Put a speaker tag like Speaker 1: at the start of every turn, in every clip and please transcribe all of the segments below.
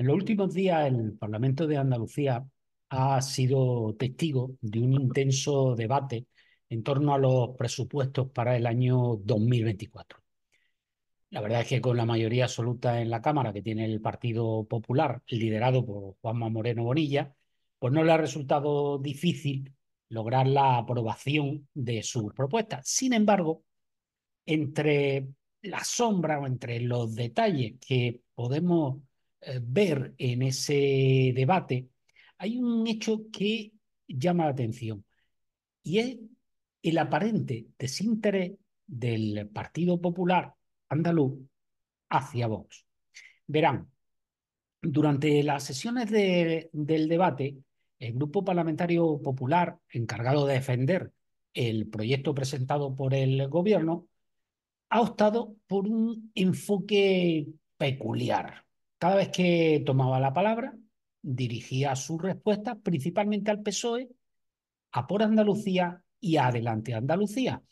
Speaker 1: En los últimos días, el Parlamento de Andalucía ha sido testigo de un intenso debate en torno a los presupuestos para el año 2024. La verdad es que con la mayoría absoluta en la Cámara que tiene el Partido Popular, liderado por Juanma Moreno Bonilla, pues no le ha resultado difícil lograr la aprobación de sus propuestas. Sin embargo, entre la sombra o entre los detalles que podemos ver en ese debate, hay un hecho que llama la atención y es el aparente desinterés del Partido Popular andaluz hacia Vox. Verán, durante las sesiones del debate, el Grupo Parlamentario Popular, encargado de defender el proyecto presentado por el Gobierno, ha optado por un enfoque peculiar. Cada vez que tomaba la palabra, dirigía su respuesta principalmente al PSOE, a por Andalucía y a Adelante Andalucía,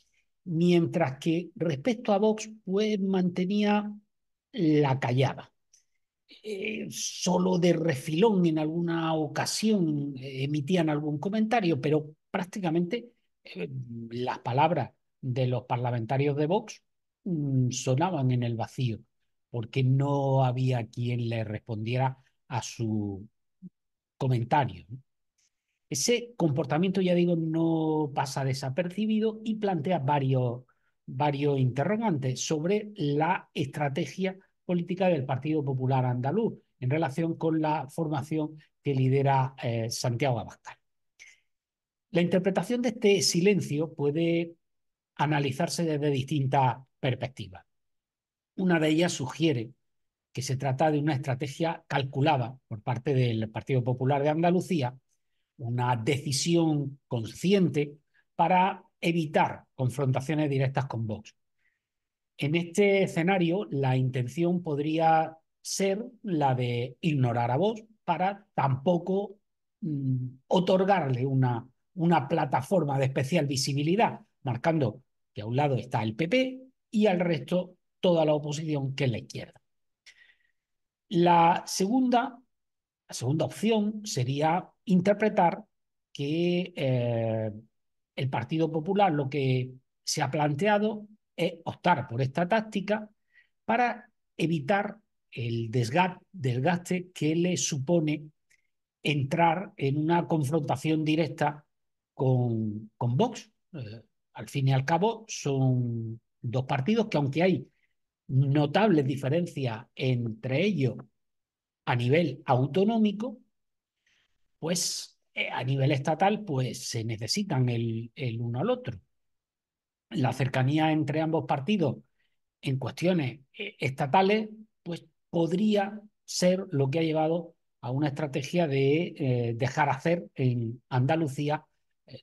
Speaker 1: mientras que respecto a Vox, pues mantenía la callada. Eh, solo de refilón en alguna ocasión eh, emitían algún comentario, pero prácticamente eh, las palabras de los parlamentarios de Vox mm, sonaban en el vacío porque no había quien le respondiera a su comentario. Ese comportamiento, ya digo, no pasa desapercibido y plantea varios, varios interrogantes sobre la estrategia política del Partido Popular Andaluz en relación con la formación que lidera eh, Santiago Abascal. La interpretación de este silencio puede analizarse desde distintas perspectivas. Una de ellas sugiere que se trata de una estrategia calculada por parte del Partido Popular de Andalucía, una decisión consciente para evitar confrontaciones directas con Vox. En este escenario, la intención podría ser la de ignorar a Vox para tampoco mm, otorgarle una, una plataforma de especial visibilidad, marcando que a un lado está el PP y al resto toda la oposición que es la izquierda. La segunda, la segunda opción sería interpretar que eh, el Partido Popular lo que se ha planteado es optar por esta táctica para evitar el desgaste que le supone entrar en una confrontación directa con, con Vox. Eh, al fin y al cabo, son dos partidos que aunque hay notables diferencias entre ellos a nivel autonómico, pues eh, a nivel estatal, pues se necesitan el, el uno al otro. La cercanía entre ambos partidos en cuestiones eh, estatales, pues podría ser lo que ha llevado a una estrategia de eh, dejar hacer en Andalucía,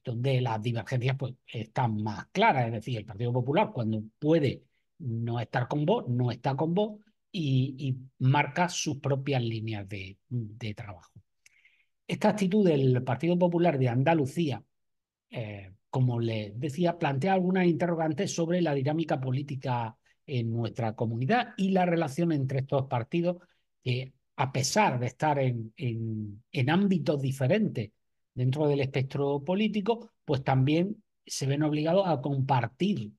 Speaker 1: donde las divergencias pues, están más claras. Es decir, el Partido Popular, cuando puede no estar con vos, no está con vos y, marca sus propias líneas de, trabajo. Esta actitud del Partido Popular de Andalucía, eh, como les decía, plantea algunas interrogantes sobre la dinámica política en nuestra comunidad y la relación entre estos partidos que, a pesar de estar en, en ámbitos diferentes dentro del espectro político, pues también se ven obligados a compartir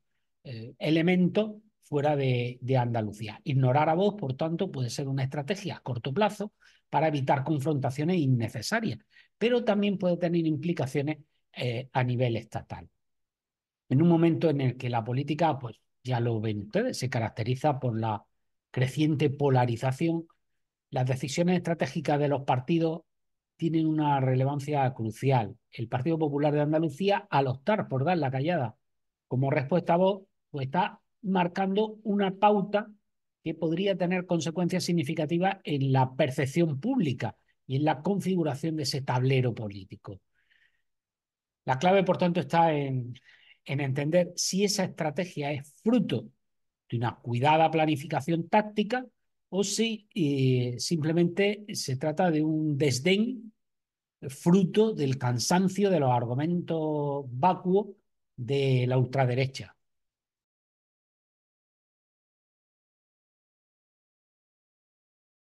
Speaker 1: eh, elementos fuera de, Andalucía. Ignorar a vos, por tanto, puede ser una estrategia a corto plazo para evitar confrontaciones innecesarias, pero también puede tener implicaciones eh, a nivel estatal. En un momento en el que la política, pues ya lo ven ustedes, se caracteriza por la creciente polarización, las decisiones estratégicas de los partidos tienen una relevancia crucial. El Partido Popular de Andalucía, al optar por dar la callada como respuesta a vos, pues está marcando una pauta que podría tener consecuencias significativas en la percepción pública y en la configuración de ese tablero político. La clave, por tanto, está en, entender si esa estrategia es fruto de una cuidada planificación táctica o si eh, simplemente se trata de un desdén fruto del cansancio de los argumentos vacuos de la ultraderecha